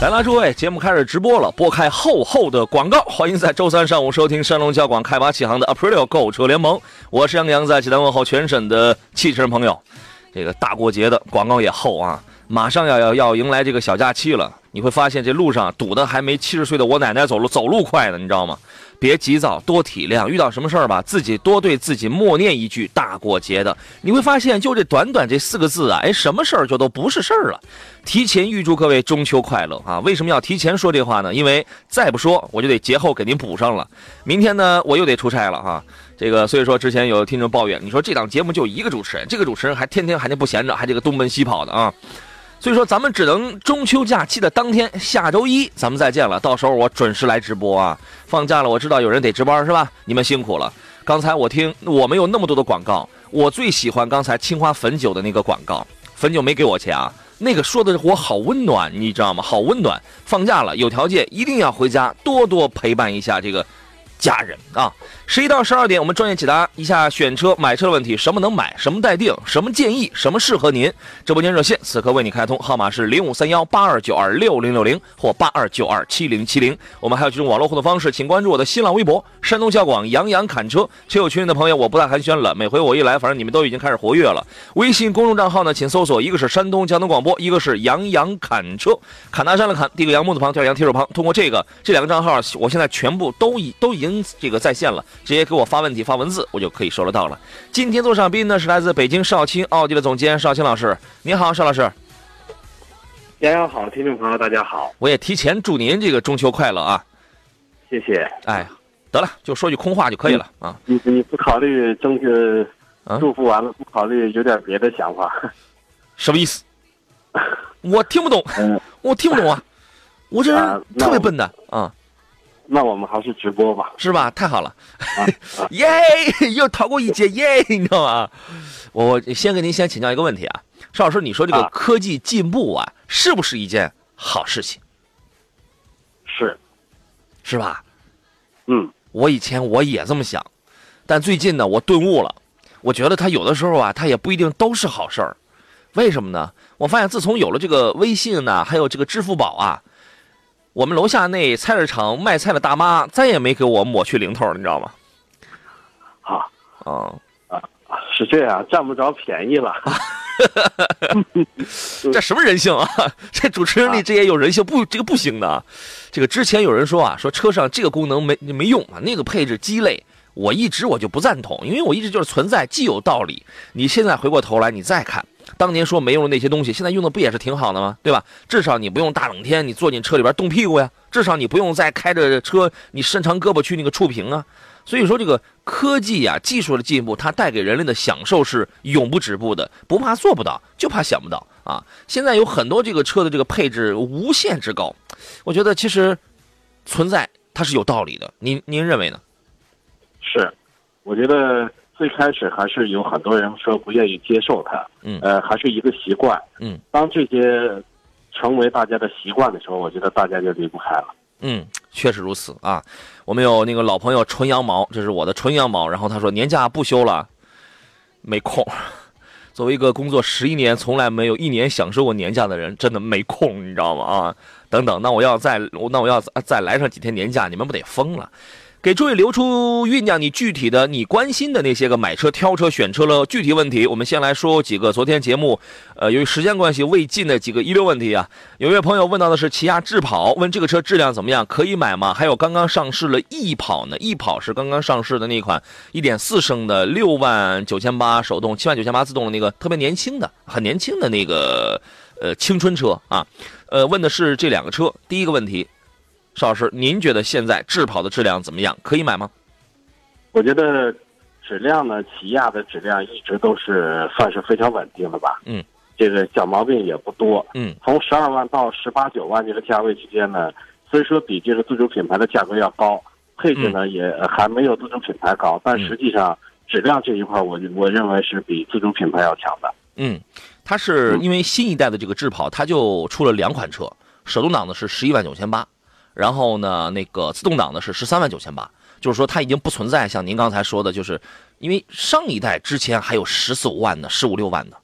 来啦，诸位，节目开始直播了，拨开厚厚的广告，欢迎在周三上午收听山东交广开发启航的 Aprilio 购车联盟，我是杨洋，在济南问候全省的汽车人朋友。这个大过节的广告也厚啊，马上要要要迎来这个小假期了，你会发现这路上堵的还没七十岁的我奶奶走路走路快呢，你知道吗？别急躁，多体谅。遇到什么事儿吧，自己多对自己默念一句“大过节的”，你会发现，就这短短这四个字啊，哎，什么事儿就都不是事儿了。提前预祝各位中秋快乐啊！为什么要提前说这话呢？因为再不说，我就得节后给您补上了。明天呢，我又得出差了哈。这个，所以说之前有听众抱怨，你说这档节目就一个主持人，这个主持人还天天还那不闲着，还这个东奔西跑的啊。所以说，咱们只能中秋假期的当天，下周一咱们再见了。到时候我准时来直播啊！放假了，我知道有人得值班是吧？你们辛苦了。刚才我听我没有那么多的广告，我最喜欢刚才青花汾酒的那个广告。汾酒没给我钱啊，那个说的我好温暖，你知道吗？好温暖。放假了，有条件一定要回家，多多陪伴一下这个。家人啊，十一到十二点，我们专业解答一下选车、买车的问题，什么能买，什么待定，什么建议，什么适合您。直播间热线此刻为你开通，号码是零五三幺八二九二六零六零或八二九二七零七零。我们还有几种网络互动方式，请关注我的新浪微博“山东交广杨洋侃车”。车友群里的朋友，我不再寒暄了，每回我一来，反正你们都已经开始活跃了。微信公众账号呢，请搜索一个是山东交通广播，一个是杨洋侃车。侃大山的侃，第一个杨木字旁，第二杨提手旁。通过这个这两个账号，我现在全部都已都已经。这个在线了，直接给我发问题、发文字，我就可以收得到了。今天做上宾呢是来自北京少卿奥迪的总监少卿老师，您好，邵老师。杨洋好，听众朋友大家好，我也提前祝您这个中秋快乐啊！谢谢。哎，得了，就说句空话就可以了啊。你你不考虑中秋祝福完了，不考虑有点别的想法？什么意思？我听不懂，我听不懂啊！我这人特别笨的啊。那我们还是直播吧，是吧？太好了，耶！又逃过一劫，耶！你知道吗？我我先跟您先请教一个问题啊，邵老师，你说这个科技进步啊，是不是一件好事情？是，是吧？嗯，我以前我也这么想，但最近呢，我顿悟了，我觉得它有的时候啊，它也不一定都是好事儿。为什么呢？我发现自从有了这个微信呢，还有这个支付宝啊。我们楼下那菜市场卖菜的大妈再也没给我抹去零头，你知道吗？啊，啊啊，是这样，占不着便宜了。这什么人性啊？这主持人里这也有人性，不，这个不行的。这个之前有人说啊，说车上这个功能没没用啊，那个配置鸡肋。我一直我就不赞同，因为我一直就是存在既有道理。你现在回过头来你再看。当年说没用的那些东西，现在用的不也是挺好的吗？对吧？至少你不用大冷天你坐进车里边冻屁股呀，至少你不用再开着车你伸长胳膊去那个触屏啊。所以说这个科技呀，技术的进步，它带给人类的享受是永不止步的，不怕做不到，就怕想不到啊。现在有很多这个车的这个配置无限之高，我觉得其实存在它是有道理的。您您认为呢？是，我觉得。最开始还是有很多人说不愿意接受它，嗯，呃，还是一个习惯，嗯，当这些成为大家的习惯的时候，我觉得大家就离不开了，嗯，确实如此啊。我们有那个老朋友纯羊毛，这是我的纯羊毛，然后他说年假不休了，没空。作为一个工作十一年从来没有一年享受过年假的人，真的没空，你知道吗？啊，等等，那我要再那我要再来上几天年假，你们不得疯了？给诸位留出酝酿你具体的、你关心的那些个买车、挑车、选车的具体问题。我们先来说几个昨天节目，呃，由于时间关系未尽的几个遗留问题啊。有位朋友问到的是起亚智跑，问这个车质量怎么样，可以买吗？还有刚刚上市了翼跑呢，翼跑是刚刚上市的那款1.4升的六万九千八手动、七万九千八自动的那个特别年轻的、很年轻的那个呃青春车啊。呃，问的是这两个车。第一个问题。邵老师，您觉得现在智跑的质量怎么样？可以买吗？我觉得质量呢，起亚的质量一直都是算是非常稳定的吧。嗯，这个小毛病也不多。嗯，从十二万到十八九万这个价位区间呢，虽说比这个自主品牌的价格要高，配置呢也还没有自主品牌高，但实际上质量这一块，我我认为是比自主品牌要强的。嗯，它是因为新一代的这个智跑，它就出了两款车，手动挡的是十一万九千八，然后呢，那个自动挡的是十三万九千八。就是说，它已经不存在像您刚才说的，就是因为上一代之前还有十四五万的、十五六万的，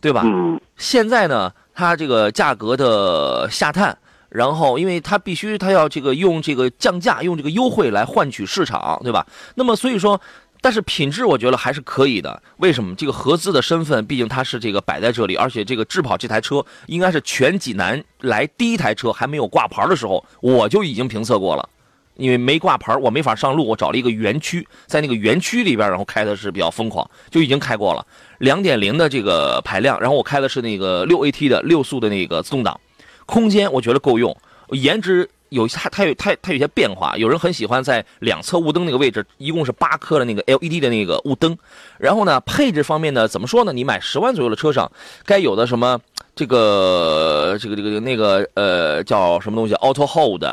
对吧？嗯。现在呢，它这个价格的下探，然后因为它必须它要这个用这个降价、用这个优惠来换取市场，对吧？那么所以说，但是品质我觉得还是可以的。为什么？这个合资的身份，毕竟它是这个摆在这里，而且这个智跑这台车应该是全济南来第一台车，还没有挂牌的时候，我就已经评测过了。因为没挂牌，我没法上路。我找了一个园区，在那个园区里边，然后开的是比较疯狂，就已经开过了两点零的这个排量。然后我开的是那个六 AT 的六速的那个自动挡，空间我觉得够用，颜值有它它有它它有些变化。有人很喜欢在两侧雾灯那个位置，一共是八颗的那个 LED 的那个雾灯。然后呢，配置方面呢，怎么说呢？你买十万左右的车上，该有的什么这个这个这个那个呃叫什么东西？Auto Hold。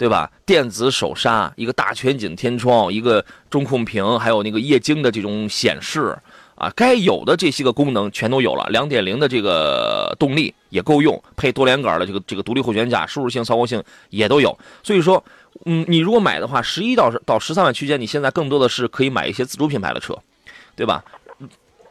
对吧？电子手刹，一个大全景天窗，一个中控屏，还有那个液晶的这种显示，啊，该有的这些个功能全都有了。两点零的这个动力也够用，配多连杆的这个这个独立后悬架，舒适性、操控性也都有。所以说，嗯，你如果买的话，十一到到十三万区间，你现在更多的是可以买一些自主品牌的车，对吧？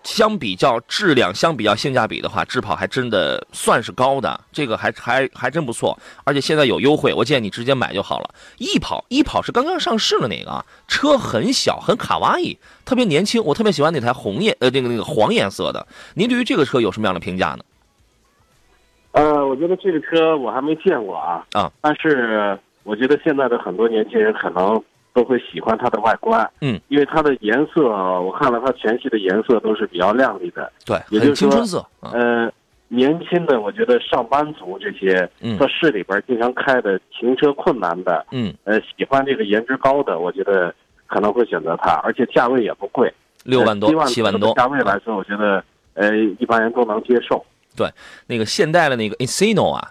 相比较质量，相比较性价比的话，智跑还真的算是高的，这个还还还真不错。而且现在有优惠，我建议你直接买就好了。易跑，易跑是刚刚上市的那个啊，车很小，很卡哇伊，特别年轻。我特别喜欢那台红颜呃那个那个黄颜色的。您对于这个车有什么样的评价呢？呃，我觉得这个车我还没见过啊啊，但是我觉得现在的很多年轻人可能。都会喜欢它的外观，嗯，因为它的颜色，我看了它全系的颜色都是比较亮丽的，对，也就是青春色。呃，年轻的，我觉得上班族这些在市里边经常开的，停车困难的，嗯，呃，喜欢这个颜值高的，我觉得可能会选择它，而且价位也不贵，六万多，七万多。价位来说，我觉得呃，一般人都能接受。对，那个现代的那个 Insino 啊。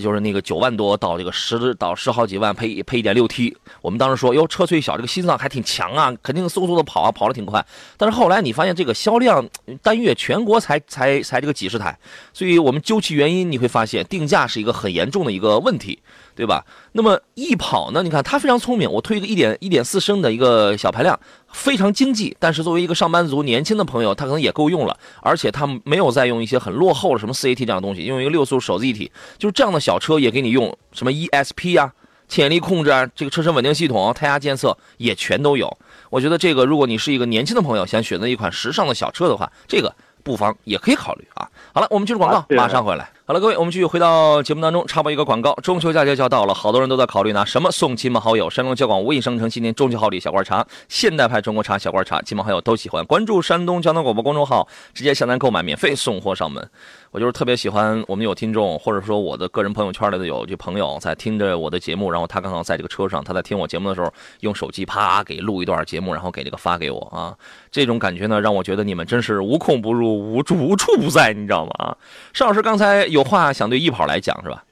就是那个九万多到这个十到十好几万配配一点六 T，我们当时说哟车虽小，这个心脏还挺强啊，肯定嗖嗖的跑啊，跑得挺快。但是后来你发现这个销量单月全国才才才这个几十台，所以我们究其原因，你会发现定价是一个很严重的一个问题。对吧？那么易跑呢？你看它非常聪明，我推一个一点一点四升的一个小排量，非常经济。但是作为一个上班族、年轻的朋友，他可能也够用了。而且他没有再用一些很落后的什么四 AT 这样的东西，用一个六速手自一体，就是这样的小车也给你用什么 ESP 啊、牵引力控制啊、这个车身稳定系统、胎压监测也全都有。我觉得这个，如果你是一个年轻的朋友，想选择一款时尚的小车的话，这个。不妨也可以考虑啊。好了，我们进入广告，马上回来。好了，各位，我们继续回到节目当中，插播一个广告。中秋佳节就要到了，好多人都在考虑拿什么送亲朋好友。山东交广无印商城新年中秋好礼小罐茶，现代派中国茶小罐茶，亲朋好友都喜欢。关注山东交通广播公众号，直接下单购买，免费送货上门。我就是特别喜欢我们有听众，或者说我的个人朋友圈里的有这朋友在听着我的节目，然后他刚好在这个车上，他在听我节目的时候，用手机啪给录一段节目，然后给这个发给我啊。这种感觉呢，让我觉得你们真是无孔不入，无处无处不在，你知道吗？啊，邵老师刚才有话想对易跑来讲是吧？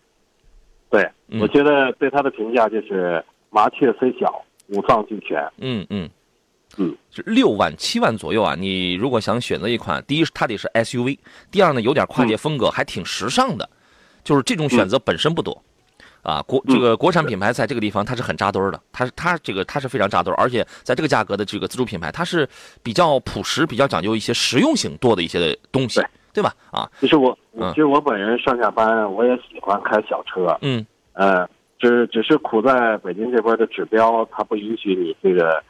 对，我觉得对他的评价就是麻雀虽小，五脏俱全。嗯嗯。嗯，是六万七万左右啊！你如果想选择一款，第一它得是 SUV，第二呢有点跨界风格，还挺时尚的，就是这种选择本身不多，啊，国这个国产品牌在这个地方它是很扎堆儿的，它是它这个它是非常扎堆儿，而且在这个价格的这个自主品牌，它是比较朴实、比较讲究一些实用性多的一些东西，对吧？啊，其实我其实我本人上下班我也喜欢开小车，嗯，呃，只只是苦在北京这边的指标，它不允许你这个。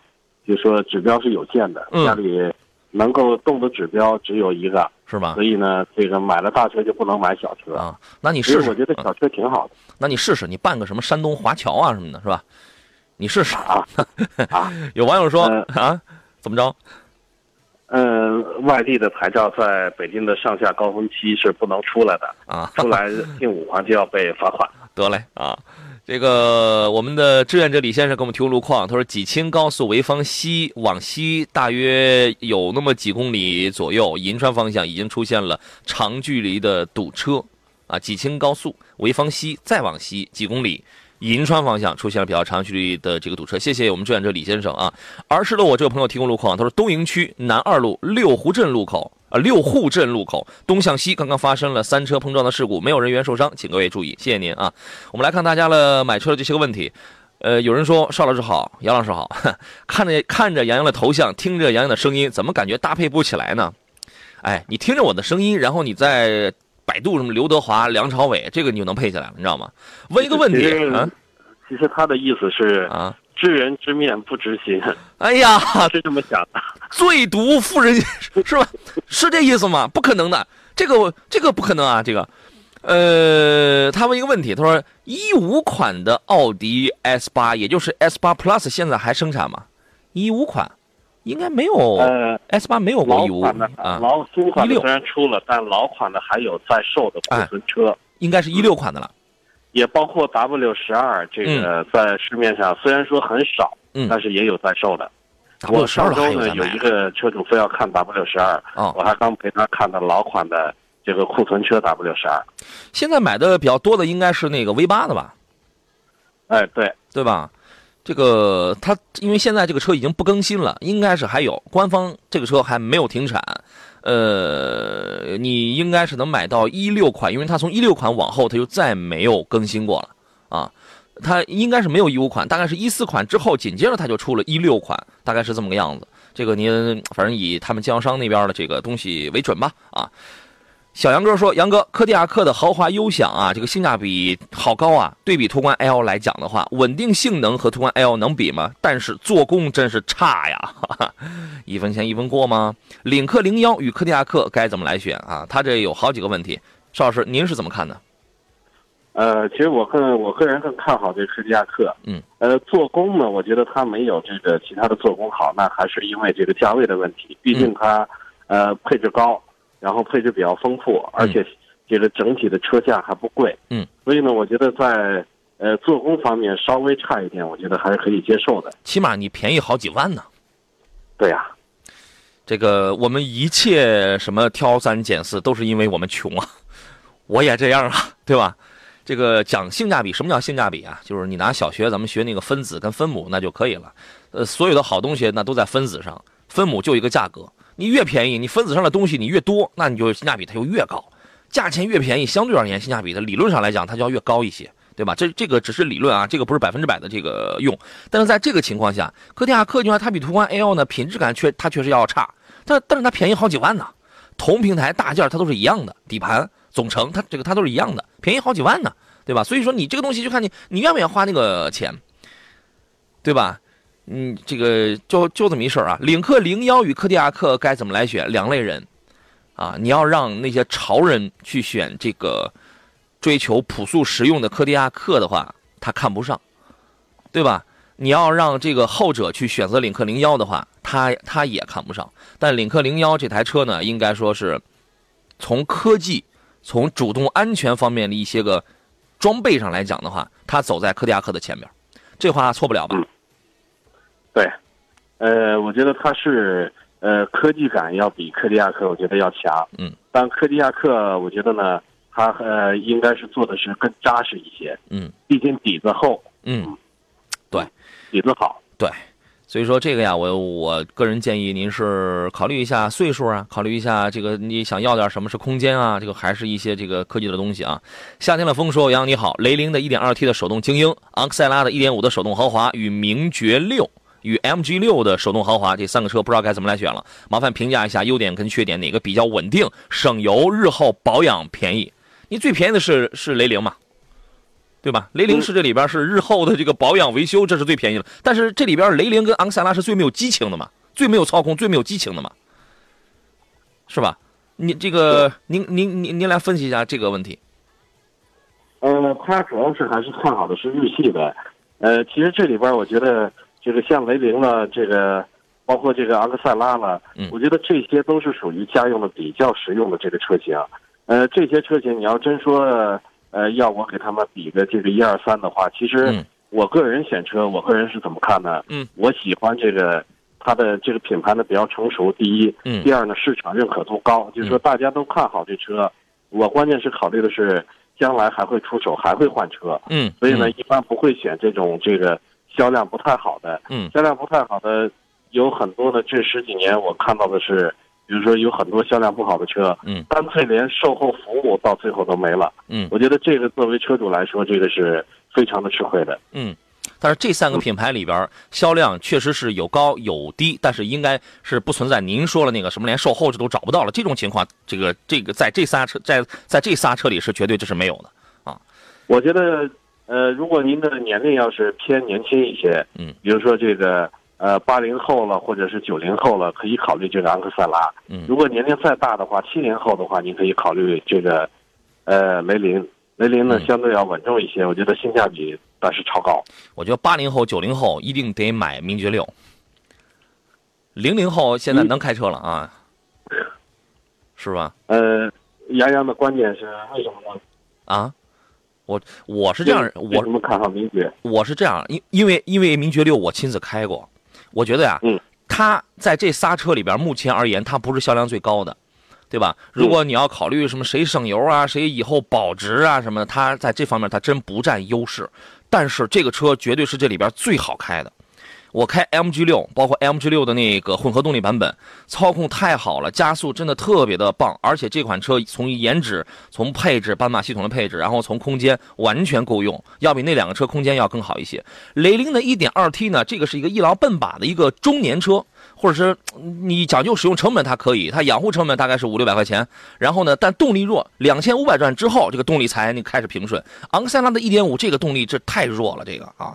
就说指标是有限的，家里能够动的指标只有一个，是吧？所以呢，这个买了大车就不能买小车啊。那你试试，我觉得小车挺好的。那你试试，你办个什么山东华侨啊什么的，是吧？你试试啊啊！有网友说啊，怎么着？嗯，外地的牌照在北京的上下高峰期是不能出来的啊，出来进五环就要被罚款。得嘞啊。这个我们的志愿者李先生给我们提供路况，他说济青高速潍坊西往西大约有那么几公里左右，银川方向已经出现了长距离的堵车，啊，济青高速潍坊西再往西几公里，银川方向出现了比较长距离的这个堵车。谢谢我们志愿者李先生啊。儿时的我这个朋友提供路况，他说东营区南二路六湖镇路口。啊，六户镇路口东向西刚刚发生了三车碰撞的事故，没有人员受伤，请各位注意，谢谢您啊。我们来看大家了买车的这些个问题。呃，有人说邵老师好，杨老师好，看着看着杨洋的头像，听着杨洋的声音，怎么感觉搭配不起来呢？哎，你听着我的声音，然后你在百度什么刘德华、梁朝伟，这个你就能配起来了，你知道吗？问一个问题啊，其实他的意思是啊。知人知面不知心，哎呀，是这么想的。最毒妇人是吧？是这意思吗？不可能的，这个这个不可能啊！这个，呃，他问一个问题，他说一五款的奥迪 S 八，也就是 S 八 Plus，现在还生产吗？一五款应该没有，呃，S 八没有过一五的啊。老新款虽然出了，但老款的还有在售的库存车，应该是一六款的了。也包括 W 十二，这个在市面上虽然说很少，嗯，但是也有在售的。我上周呢有一个车主非要看 W 十二，我还刚陪他看的老款的这个库存车 W 十二。现在买的比较多的应该是那个 V 八的吧？哎，对，对吧？这个它因为现在这个车已经不更新了，应该是还有官方这个车还没有停产。呃，你应该是能买到一六款，因为它从一六款往后，它就再没有更新过了啊。它应该是没有一五款，大概是一四款之后，紧接着它就出了一六款，大概是这么个样子。这个您反正以他们经销商那边的这个东西为准吧啊。小杨哥说：“杨哥，柯迪亚克的豪华优享啊，这个性价比好高啊！对比途观 L 来讲的话，稳定性能和途观 L 能比吗？但是做工真是差呀，哈哈一分钱一分货吗？领克零幺与柯迪亚克该怎么来选啊？他这有好几个问题，邵老师您是怎么看的？呃，其实我更我个人更看好这柯迪亚克，嗯，呃，做工呢，我觉得它没有这个其他的做工好，那还是因为这个价位的问题，毕竟它呃配置高。”然后配置比较丰富，而且这个整体的车价还不贵，嗯，所以呢，我觉得在呃做工方面稍微差一点，我觉得还是可以接受的。起码你便宜好几万呢。对呀，这个我们一切什么挑三拣四，都是因为我们穷啊。我也这样啊，对吧？这个讲性价比，什么叫性价比啊？就是你拿小学咱们学那个分子跟分母那就可以了。呃，所有的好东西那都在分子上，分母就一个价格。你越便宜，你分子上的东西你越多，那你就性价比它就越高。价钱越便宜，相对而言性价比的理论上来讲，它就要越高一些，对吧？这这个只是理论啊，这个不是百分之百的这个用。但是在这个情况下，科迪亚克你说它比途观 L 呢品质感确它确实要差，但但是它便宜好几万呢。同平台大件它都是一样的，底盘总成它这个它都是一样的，便宜好几万呢，对吧？所以说你这个东西就看你你愿不愿意花那个钱，对吧？嗯，这个就就这么一事儿啊。领克零幺与柯迪亚克该怎么来选？两类人，啊，你要让那些潮人去选这个追求朴素实用的柯迪亚克的话，他看不上，对吧？你要让这个后者去选择领克零幺的话，他他也看不上。但领克零幺这台车呢，应该说是从科技、从主动安全方面的一些个装备上来讲的话，它走在柯迪亚克的前面，这话错不了吧？对，呃，我觉得它是呃科技感要比科迪亚克我觉得要强，嗯，但科迪亚克我觉得呢，它呃应该是做的是更扎实一些，嗯，毕竟底子厚，嗯，对，底子好，对，所以说这个呀，我我个人建议您是考虑一下岁数啊，考虑一下这个你想要点什么是空间啊，这个还是一些这个科技的东西啊。夏天的风说杨你好，雷凌的 1.2T 的手动精英，昂克赛拉的1.5的手动豪华与名爵六。与 MG 六的手动豪华这三个车不知道该怎么来选了，麻烦评价一下优点跟缺点，哪个比较稳定、省油、日后保养便宜？你最便宜的是是雷凌嘛，对吧？雷凌是这里边是日后的这个保养维修，这是最便宜的。但是这里边雷凌跟昂克赛拉是最没有激情的嘛，最没有操控、最没有激情的嘛，是吧？你这个您您您您来分析一下这个问题。呃，它主要是还是看好的是日系的，呃，其实这里边我觉得。这个像雷凌了，这个包括这个昂克赛拉了，我觉得这些都是属于家用的比较实用的这个车型。呃，这些车型你要真说呃，要我给他们比个这个一二三的话，其实嗯。我个人选车，我个人是怎么看呢？嗯，我喜欢这个它的这个品牌呢比较成熟，第一，嗯。第二呢市场认可度高，就是说大家都看好这车。我关键是考虑的是将来还会出手，还会换车，嗯，所以呢，一般不会选这种这个销量不太好的。嗯销量不太好的有很多的，这十几年我看到的是，比如说有很多销量不好的车，嗯，干脆连售后服务到最后都没了。嗯我觉得这个作为车主来说，这个是非常的吃亏的。嗯，但是这三个品牌里边销量确实是有高有低，但是应该是不存在您说了那个什么连售后这都找不到了这种情况，这个这个在这仨车在在这仨车里是绝对这是没有的啊。我觉得，呃，如果您的年龄要是偏年轻一些，嗯，比如说这个呃八零后了，或者是九零后了，可以考虑这个昂克赛拉。嗯如果年龄再大的话，七零后的话，您可以考虑这个呃雷凌。雷凌呢嗯相对要稳重一些，我觉得性价比但是超高。我觉得八零后九零后一定得买名爵六，零零后现在能开车了啊，是吧？呃，杨洋的观点是为什么呢？啊，我我是这样，我什么看好名爵？我是这样，因因为因为名爵六我亲自开过，我觉得呀，嗯，它在这仨车里边，目前而言，它不是销量最高的，对吧？如果你要考虑什么谁省油啊，谁以后保值啊什么的，它在这方面它真不占优势。但是这个车绝对是这里边最好开的。我开 MG 六，包括 MG 六的那个混合动力版本，操控太好了，加速真的特别的棒，而且这款车从颜值、从配置、斑马系统的配置，然后从空间完全够用，要比那两个车空间要更好一些。雷凌的 1.2T 呢，这个是一个一劳奔把的一个中年车，或者是你讲究使用成本它可以，它养护成本大概是五六百块钱，然后呢，但动力弱，两千五百转之后，这个动力才那开始平顺。昂克赛拉的一点五这个动力这太弱了，这个啊。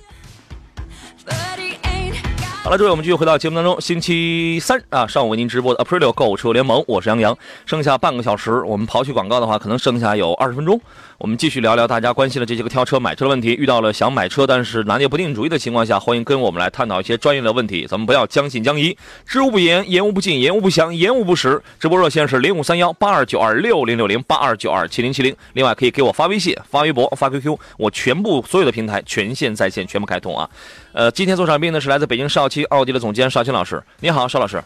好了，诸位，我们继续回到节目当中。星期三啊，上午为您直播的 Aprilio 购车联盟，我是杨洋。剩下半个小时，我们刨去广告的话，可能剩下有二十分钟。我们继续聊聊大家关心的这些个挑车、买车的问题。遇到了想买车但是拿捏不定主意的情况下，欢迎跟我们来探讨一些专业的问题。咱们不要将信将疑，知无不言，言无不尽，言无不详，言无不实。直播热线是零五三幺八二九二六零六零八二九二七零七零。另外可以给我发微信、发微博、发 QQ，我全部所有的平台全线在线，全部开通啊。呃，今天做场宾呢是来自北京少奇奥迪的总监邵青老师，你好，邵老师。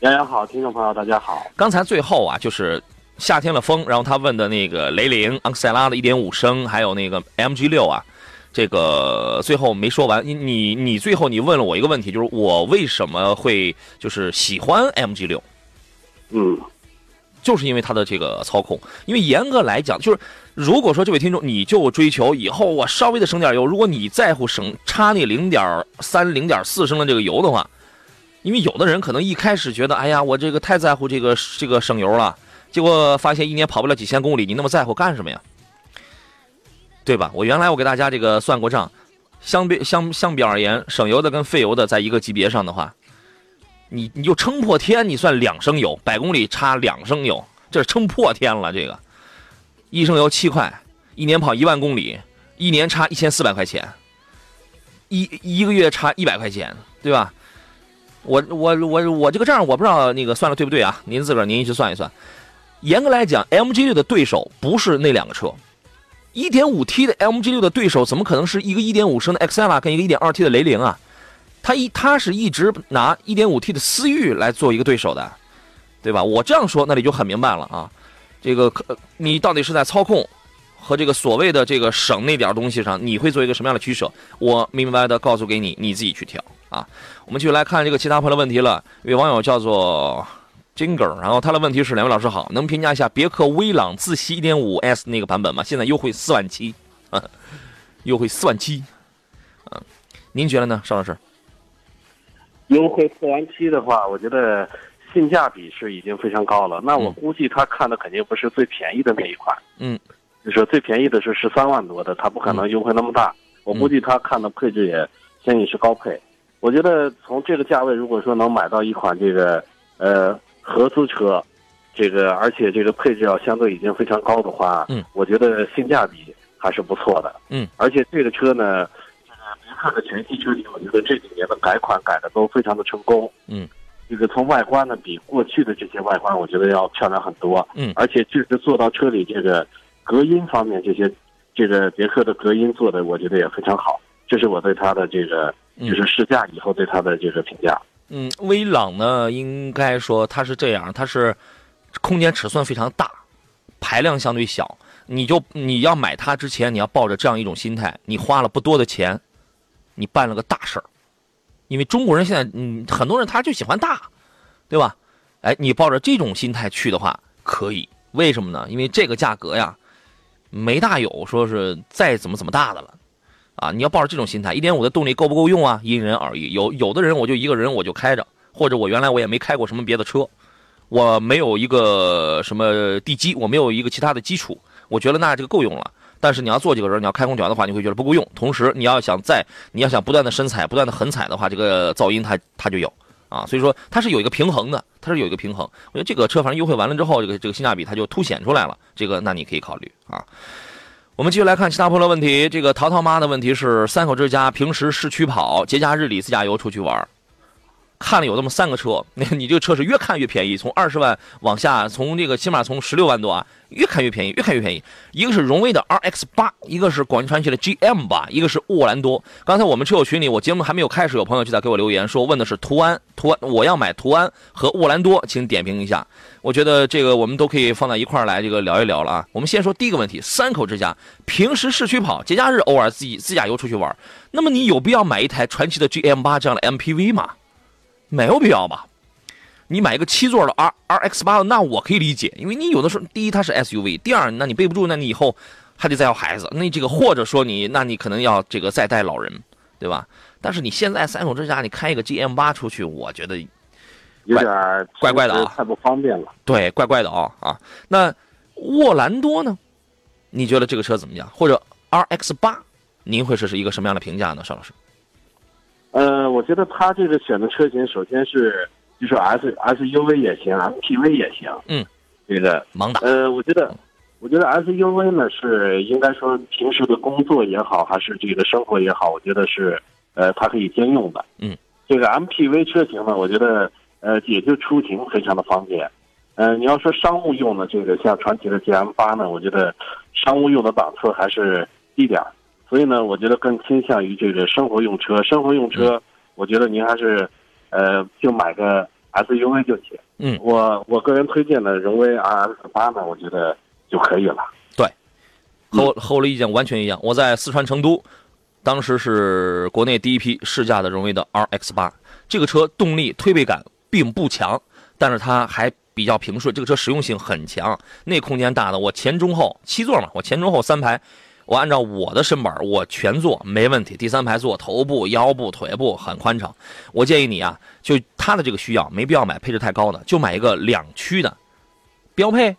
杨洋好，听众朋友大家好。刚才最后啊，就是夏天的风，然后他问的那个雷凌、昂克赛拉的1.5升，还有那个 MG 六啊，这个最后没说完。你你你最后你问了我一个问题，就是我为什么会就是喜欢 MG 六，嗯，就是因为它的这个操控。因为严格来讲，就是如果说这位听众你就追求以后我稍微的省点油，如果你在乎省差那零点三、零点四升的这个油的话，因为有的人可能一开始觉得，哎呀，我这个太在乎这个这个省油了，结果发现一年跑不了几千公里，你那么在乎干什么呀？对吧？我原来我给大家这个算过账，相比相相比而言，省油的跟费油的在一个级别上的话，你你就撑破天，你算两升油，百公里差两升油，这是撑破天了。这个一升油七块，一年跑一万公里，一年差一千四百块钱，一一个月差一百块钱，对吧？我我我我这个账我不知道那个算的对不对啊？您自个儿您去算一算。严格来讲，MG 六的对手不是那两个车，1.5T 的 MG 六的对手怎么可能是一个1.5升的 X L A 跟一个 1.2T 的雷凌啊？他一他是一直拿 1.5T 的思域来做一个对手的，对吧？我这样说，那你就很明白了啊。这个你到底是在操控和这个所谓的这个省那点东西上，你会做一个什么样的取舍？我明白的告诉给你，你自己去挑啊。我们继续来看这个其他朋友的问题了。一位网友叫做 Jinger，然后他的问题是：两位老师好，能评价一下别克威朗自吸 1.5S 那个版本吗？现在优惠四万七，啊，优惠四万七，啊，您觉得呢，邵老师？优惠四万七的话，我觉得性价比是已经非常高了。那我估计他看的肯定不是最便宜的那一款，嗯，就是最便宜的是十三万多的，他不可能优惠那么大。我估计他看的配置也相应是高配。我觉得从这个价位，如果说能买到一款这个呃合资车，这个而且这个配置要相对已经非常高的话，嗯，我觉得性价比还是不错的，嗯，而且这个车呢，克的全系车型，我觉得这几年的改款改的都非常的成功，嗯，这个从外观呢，比过去的这些外观，我觉得要漂亮很多，嗯而且确实做到车里这个隔音方面，这些这个别克的隔音做的，我觉得也非常好，这是我对它的这个嗯就是试驾以后对它的这个评价。嗯，威朗呢，应该说它是这样，它是空间尺寸非常大，排量相对小。你就你要买它之前，你要抱着这样一种心态，你花了不多的钱，你办了个大事儿。因为中国人现在，嗯，很多人他就喜欢大，对吧？哎，你抱着这种心态去的话，可以。为什么呢？因为这个价格呀，没大有说是再怎么怎么大的了。啊，你要抱着这种心态，一点五的动力够不够用啊？因人而异。有有的人我就一个人我就开着，或者我原来我也没开过什么别的车，我没有一个什么地基，我没有一个其他的基础，我觉得那这个够用了。但是你要坐几个人，你要开空调的话，你会觉得不够用。同时，你要想在你要想不断的深踩，不断的狠踩的话，这个噪音它它就有啊。所以说它是有一个平衡的，它是有一个平衡。我觉得这个车反正优惠完了之后，这个这个性价比它就凸显出来了。这个那你可以考虑啊。我们继续来看其他朋友问题。这个淘淘妈的问题是：三口之家平时市区跑，节假日里自驾游出去玩，看了有这么三个车，那 你这个车是越看越便宜，从二十万往下，从这个起码从十六万多啊，越看越便宜，越看越便宜。一个是荣威的 RX 八，一个是广汽传祺的 GM 八，一个是沃兰多。刚才我们车友群里，我节目还没有开始，有朋友就在给我留言说，问的是途安，途安我要买途安和沃兰多，请点评一下。我觉得这个我们都可以放在一块儿来这个聊一聊了啊。我们先说第一个问题，三口之家平时市区跑，节假日偶尔自己自驾游出去玩，那么你有必要买一台传祺的 GM 八这样的 MPV 吗？没有必要吧？你买一个七座的 R R X 八，那我可以理解，因为你有的时候，第一它是 SUV，第二，那你备不住，那你以后还得再要孩子，那这个或者说你，那你可能要这个再带老人，对吧？但是你现在三口之家，你开一个 GM 八出去，我觉得有点怪怪的啊太不方便了。对，怪怪的啊啊。那沃兰多呢？你觉得这个车怎么样？或者 RX 八，您会是是一个什么样的评价呢？邵老师？呃，我觉得他这个选的车型，首先是就是 S SUV 也行，MPV 也行。嗯，这个盲打。呃，我觉得，我觉得 SUV 呢是应该说平时的工作也好，还是这个生活也好，我觉得是呃它可以兼用的。嗯，这个 MPV 车型呢，我觉得呃也就出行非常的方便。呃，你要说商务用的这个像传祺的 GM 八呢，我觉得商务用的档次还是低点儿，所以呢，我觉得更倾向于这个生活用车。生活用车，我觉得您还是呃就买个 SUV 就行。嗯我我个人推荐的荣威 RX 八呢，我觉得就可以了。对和我和我的意见完全一样。我在四川成都，当时是国内第一批试驾的荣威的 RX 八，这个车动力推背感并不强，但是它还比较平顺，这个车实用性很强，内空间大的，我前中后七座嘛，我前中后三排。我按照我的身板，我全坐没问题。第三排坐头部、腰部、腿部很宽敞。我建议你啊，就它的这个需要，没必要买配置太高的，就买一个两驱的标配、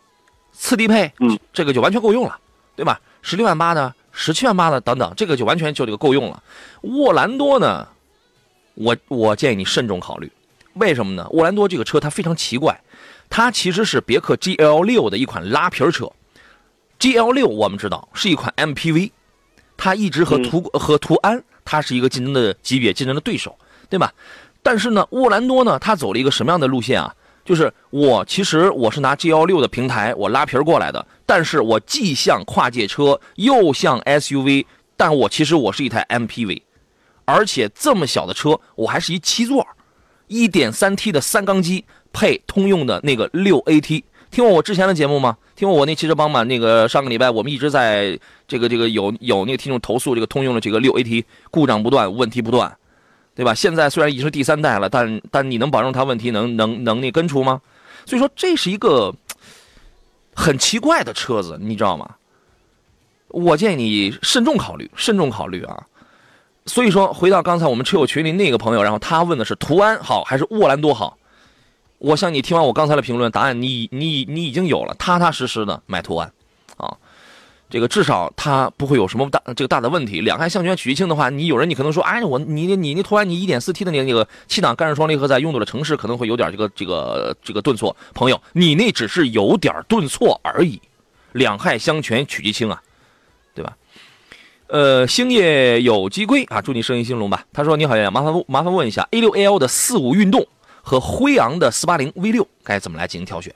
次低配，嗯，这个就完全够用了，对吧？十六万八的、十七万八的等等，这个就完全就这个够用了。沃兰多呢，我我建议你慎重考虑，为什么呢？沃兰多这个车它非常奇怪，它其实是别克 GL 六的一款拉皮儿车。GL 六我们知道是一款 MPV，它一直和途、和途安它是一个竞争的级别、竞争的对手，对吧？但是呢，沃兰多呢，它走了一个什么样的路线啊？就是我其实我是拿 GL 六的平台我拉皮儿过来的，但是我既像跨界车又像 SUV，但我其实我是一台 MPV，而且这么小的车我还是一七座，一点三 T 的三缸机配通用的那个六 AT。听过我之前的节目吗？听过我那汽车帮嘛？那个上个礼拜我们一直在这个这个有有那个听众投诉这个通用的这个六 AT 故障不断，问题不断，对吧？现在虽然已经是第三代了，但但你能保证它问题能能能那根除吗？所以说这是一个很奇怪的车子，你知道吗？我建议你慎重考虑，慎重考虑啊。所以说，回到刚才我们车友群里那个朋友，然后他问的是途安好还是沃兰多好？我想你听完我刚才的评论，答案你你你已经有了，踏踏实实的买途安，啊，这个至少它不会有什么大这个大的问题。两害相权取其轻的话，你有人你可能说，哎，我你你那途安你一点四 T 的那那个气囊干式双离合在拥堵的城市可能会有点这个这个这个顿挫，朋友，你那只是有点顿挫而已，两害相权取其轻啊，对吧？呃，星夜有机龟啊，祝你生意兴隆吧。他说：“你好呀，麻烦麻烦问一下，A 六 AL 的四五运动和辉昂的四八零 V 六该怎么来进行挑选？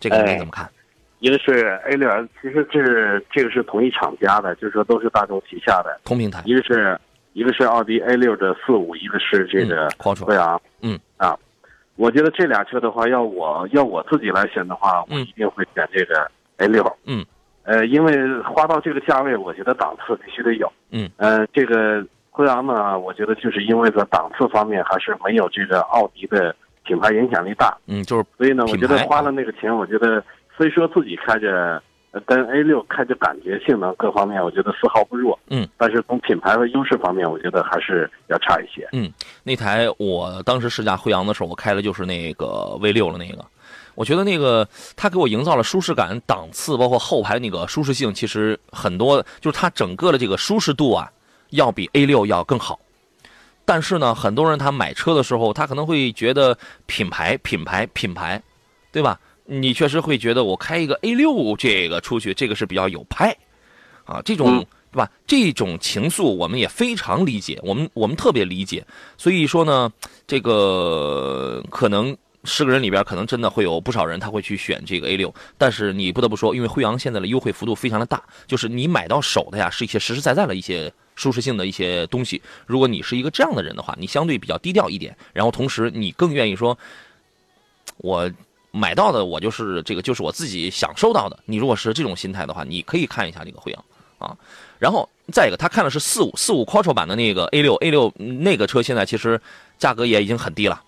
这个该怎么看？一个是 A 六 L，其实这这个是同一厂家的，就是说都是大众旗下的同平台。一个是一个是奥迪 A 六的四五，一个是这个辉昂。嗯啊，我觉得这俩车的话，要我要我自己来选的话，我一定会选这个 A 六。嗯。呃，因为花到这个价位，我觉得档次必须得有。嗯，呃，这个辉昂呢，我觉得就是因为在档次方面还是没有这个奥迪的品牌影响力大。嗯，就是所以呢，我觉得花了那个钱，我觉得虽说自己开着跟 A 六开着感觉性能各方面，我觉得丝毫不弱。嗯，但是从品牌和优势方面，我觉得还是要差一些。嗯，那台我当时试驾辉昂的时候，我开的就是那个 V 六了那个。我觉得那个它给我营造了舒适感、档次，包括后排那个舒适性，其实很多就是它整个的这个舒适度啊，要比 A 六要更好。但是呢，很多人他买车的时候，他可能会觉得品牌、品牌、品牌，对吧？你确实会觉得我开一个 A 六这个出去，这个是比较有派啊，这种对吧？这种情愫我们也非常理解，我们我们特别理解。所以说呢，这个可能。十个人里边可能真的会有不少人他会去选这个 A 六，但是你不得不说，因为辉昂现在的优惠幅度非常的大，就是你买到手的呀是一些实实在在的一些舒适性的一些东西。如果你是一个这样的人的话，你相对比较低调一点，然后同时你更愿意说，我买到的我就是这个就是我自己享受到的。你如果是这种心态的话，你可以看一下这个辉昂啊。然后再一个，他看的是四五四五 Quattro 版的那个 A 六 A 六那个车，现在其实价格也已经很低了。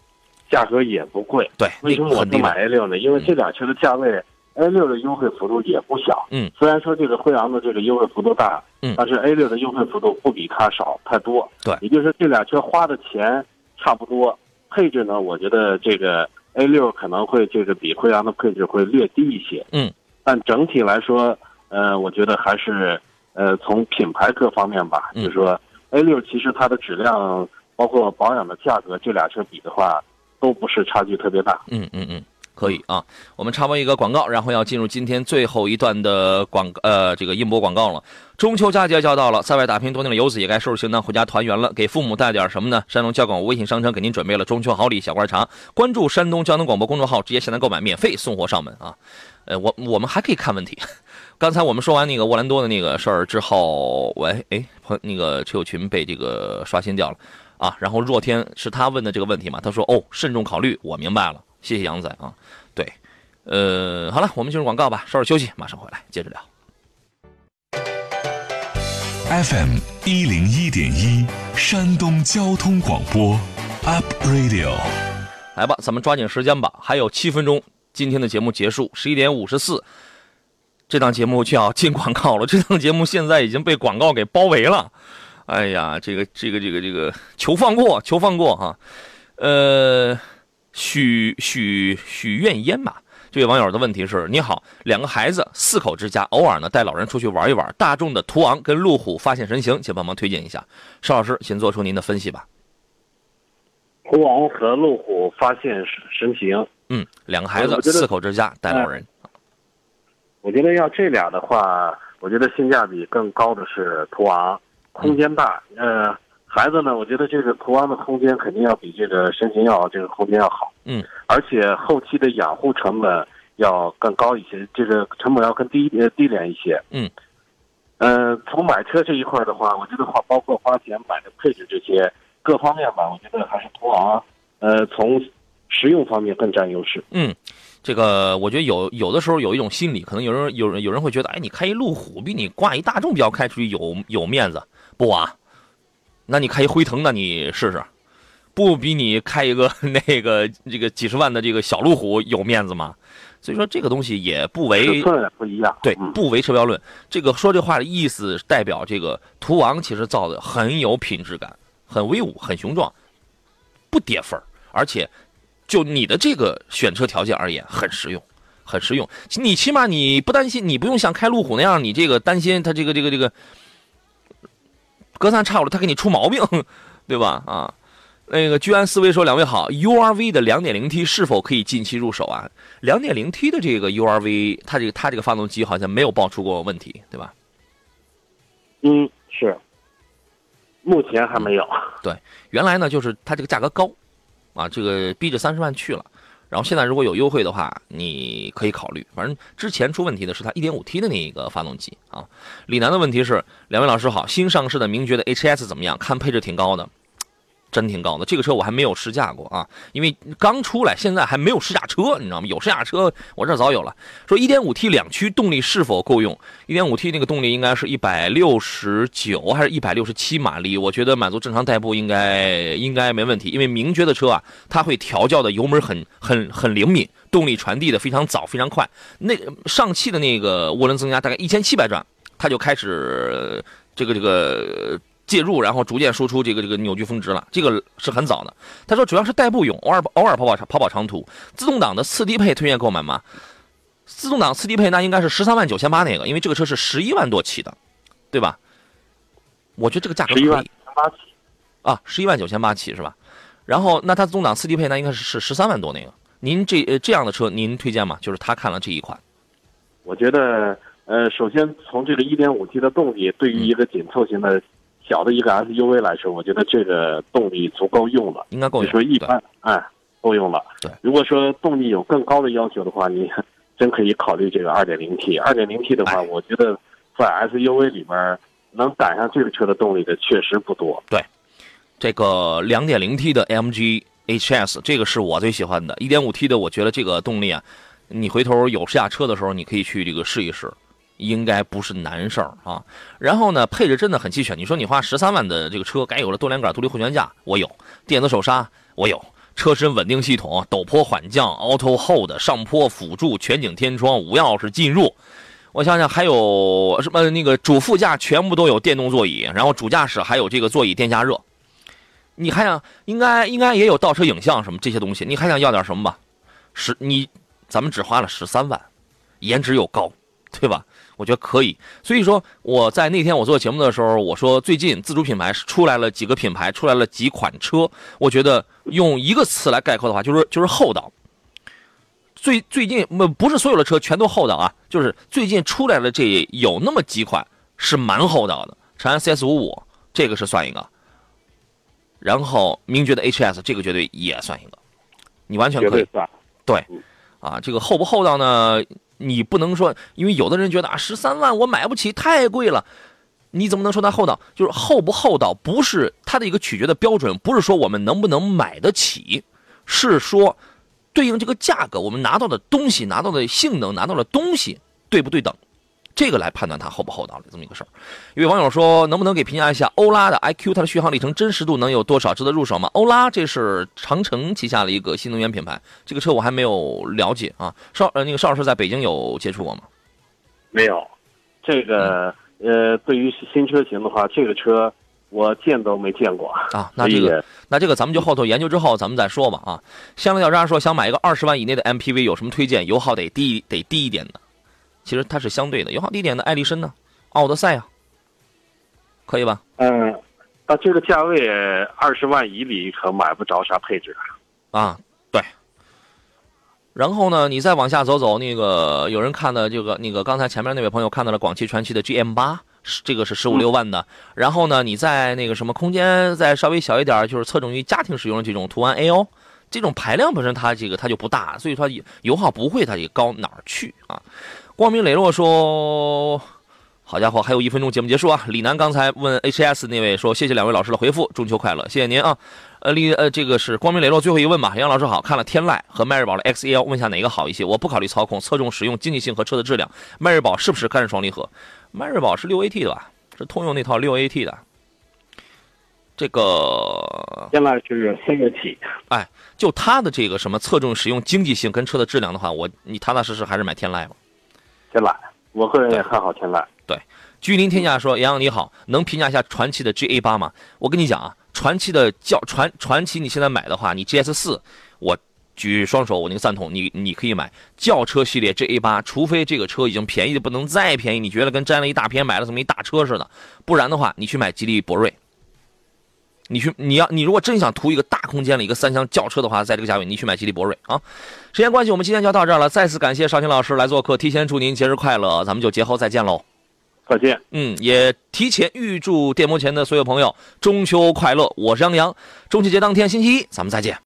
价格也不贵，对，为什么我不买 A 六呢？因为这俩车的价位，A 六的优惠幅度也不小。嗯，虽然说这个辉昂的这个优惠幅度大，嗯，但是 A 六的优惠幅度不比它少太多。对，也就是说这俩车花的钱差不多，配置呢，我觉得这个 A 六可能会这个比辉昂的配置会略低一些。嗯，但整体来说，呃，我觉得还是呃从品牌各方面吧，就是说 A 六其实它的质量包括保养的价格，这俩车比的话。都不是差距特别大。嗯嗯嗯，可以啊。我们插播一个广告，然后要进入今天最后一段的广呃这个音播广告了。中秋佳节就要到了，在外打拼多年的游子也该收拾行囊回家团圆了。给父母带点什么呢？山东交广微信商城给您准备了中秋好礼小罐茶。关注山东交通广播公众号，直接下单购买，免费送货上门啊。呃，我我们还可以看问题。刚才我们说完那个沃兰多的那个事儿之后，喂，哎，朋那个车友群被这个刷新掉了。啊，然后若天是他问的这个问题嘛？他说：“哦，慎重考虑，我明白了，谢谢杨仔啊。”对，呃，好了，我们进入广告吧，稍事休息，马上回来接着聊。FM 一零一点一，山东交通广播，Up Radio。来吧，咱们抓紧时间吧，还有七分钟，今天的节目结束，十一点五十四，这档节目就要进广告了。这档节目现在已经被广告给包围了。哎呀，这个这个这个这个，求放过，求放过哈。呃，许许许愿烟吧。这位网友的问题是：你好，两个孩子，四口之家，偶尔呢带老人出去玩一玩。大众的途昂跟路虎发现神行，请帮忙推荐一下。邵老师，请做出您的分析吧。途昂和路虎发现神行。嗯，两个孩子，四口之家带老人。我觉得要这俩的话，我觉得性价比更高的是途昂。空间大，呃，孩子呢，我觉得这个途昂的空间肯定要比这个神行要这个空间要好，嗯，而且后期的养护成本要更高一些，这个成本要更低呃低廉一些，嗯，呃，从买车这一块的话，我觉得话包括花钱买的配置这些各方面吧，我觉得还是途昂，呃，从实用方面更占优势，嗯。这个我觉得有有的时候有一种心理，可能有人有人有人会觉得，哎，你开一路虎比你挂一大众标开出去有有面子不啊？那你开一辉腾，那你试试，不比你开一个 那个这个几十万的这个小路虎有面子吗？所以说这个东西也不为不一样，对，不为车标论。这个说这话的意思代表这个途昂其实造的很有品质感，很威武，很雄壮，不跌分而且。就你的这个选车条件而言，很实用，很实用。你起码你不担心，你不用像开路虎那样，你这个担心它这个这个这个隔三差五的他给你出毛病，对吧？啊，那个居安思危说，两位好，URV 的 2.0T 是否可以近期入手啊？2.0T 的这个 URV，它这个它这个发动机好像没有爆出过问题，对吧？嗯，是，目前还没有。对，原来呢就是它这个价格高，啊，这个逼着三十万去了，然后现在如果有优惠的话，你可以考虑。反正之前出问题的是它 1.5T 的那一个发动机啊。李楠的问题是，两位老师好，新上市的名爵的 HS 怎么样？看配置挺高的。真挺高的，这个车我还没有试驾过啊，因为刚出来，现在还没有试驾车，你知道吗？有试驾车，我这早有了。说 1.5T 两驱动力是否够用？1.5T 那个动力应该是一百六十九还是一百六十七马力？我觉得满足正常代步应该应该没问题，因为名爵的车啊，它会调教的油门很很很灵敏，动力传递的非常早非常快。那上汽的那个涡轮增压大概一千七百转，它就开始这个这个。介入，然后逐渐输出这个这个扭矩峰值了，这个是很早的。他说主要是代步用，偶尔偶尔跑跑跑跑长途。自动挡的次低配推荐购买吗？自动挡次低配那应该是十三万九千八那个，因为这个车是十一万多起的，对吧？我觉得这个价格可以。十一万八起啊，十一万九千八起是吧？然后那它自动挡次低配那应该是是十三万多那个。您这呃这样的车您推荐吗？就是他看了这一款。我觉得呃，首先从这个一点五 T 的动力，对于一个紧凑型的。小的一个 SUV 来说，我觉得这个动力足够用了，应该够用。说一般，哎，够用了。对，如果说动力有更高的要求的话，你 真可以考虑这个 2.0T。2.0T 的话，我觉得在 SUV 里边能赶上这个车的动力的确实不多。对，这个 2.0T 的 MG HS 这个是我最喜欢的。1.5T 的，我觉得这个动力啊，你回头有试驾车的时候，你可以去这个试一试。应该不是难事儿啊，然后呢，配置真的很齐全。你说你花十三万的这个车，该有了多连杆独立后悬架，我有；电子手刹，我有；车身稳定系统、陡坡缓降、Auto Hold、上坡辅助、全景天窗、无钥匙进入。我想想，还有什么？那个主副驾全部都有电动座椅，然后主驾驶还有这个座椅电加热。你还想，应该应该也有倒车影像什么这些东西。你还想要点什么吧？十你，咱们只花了十三万，颜值又高，对吧？我觉得可以，所以说我在那天我做节目的时候，我说最近自主品牌出来了几个品牌，出来了几款车，我觉得用一个词来概括的话，就是就是厚道。最最近不不是所有的车全都厚道啊，就是最近出来的这有那么几款是蛮厚道的，长安 CS 五五这个是算一个，然后名爵的 HS 这个绝对也算一个，你完全可以对，啊，这个厚不厚道呢？你不能说，因为有的人觉得啊，十三万我买不起，太贵了。你怎么能说它厚道？就是厚不厚道，不是它的一个取决的标准，不是说我们能不能买得起，是说对应这个价格，我们拿到的东西、拿到的性能、拿到的东西对不对等。这个来判断它厚不厚道的这么一个事儿。一位网友说：“能不能给评价一下欧拉的 iQ？它的续航里程、真实度能有多少？值得入手吗？”欧拉这是长城旗下的一个新能源品牌，这个车我还没有了解啊。邵呃，那个邵老师在北京有接触过吗？没有。这个呃，对于新车型的话，这个车我见都没见过啊。那这个那这个咱们就后头研究之后咱们再说吧啊。香料小渣说想买一个二十万以内的 MPV，有什么推荐？油耗得低得低一点的。其实它是相对的，油耗低点的艾力绅呢，奥德赛啊，可以吧？嗯，那这个价位二十万以里可买不着啥配置啊。对。然后呢，你再往下走走，那个有人看到这个那个，刚才前面那位朋友看到了广汽传祺的 GM 八，这个是十五六万的。然后呢，你在那个什么空间再稍微小一点，就是侧重于家庭使用的这种途安 A O，，这种排量本身它这个它就不大，所以说油耗不会它也高哪儿去啊。光明磊落说：“好家伙，还有一分钟节目结束啊！”李楠刚才问 HS 那位说：“谢谢两位老师的回复，中秋快乐，谢谢您啊。”呃，李呃，这个是光明磊落最后一问吧？杨老师好，看了天籁和迈锐宝的 XL，问下哪个好一些？我不考虑操控，侧重使用经济性和车的质量。迈锐宝是不是干式双离合？迈锐宝是六 AT 的吧？是通用那套六 AT 的。这个天籁是三 AT。哎，就它的这个什么侧重使用经济性跟车的质量的话，我你踏踏实实还是买天籁吧。天籁，我个人也看好天籁。对，居临天下说：“杨洋你好，能评价一下传祺的 GA 八吗？”我跟你讲啊，传祺的轿传传祺，你现在买的话，你 GS 四，我举双手，我那个赞同，你你可以买轿车系列 GA 八，除非这个车已经便宜的不能再便宜，你觉得跟占了一大便宜，买了这么一大车似的，不然的话，你去买吉利博瑞。你去，你要你如果真想图一个大空间的一个三厢轿车的话，在这个价位，你去买吉利博瑞啊。时间关系，我们今天就要到这儿了。再次感谢邵青老师来做客，提前祝您节日快乐，咱们就节后再见喽。再见。嗯，也提前预祝电摩前的所有朋友中秋快乐。我是杨洋，中秋节当天星期一，咱们再见。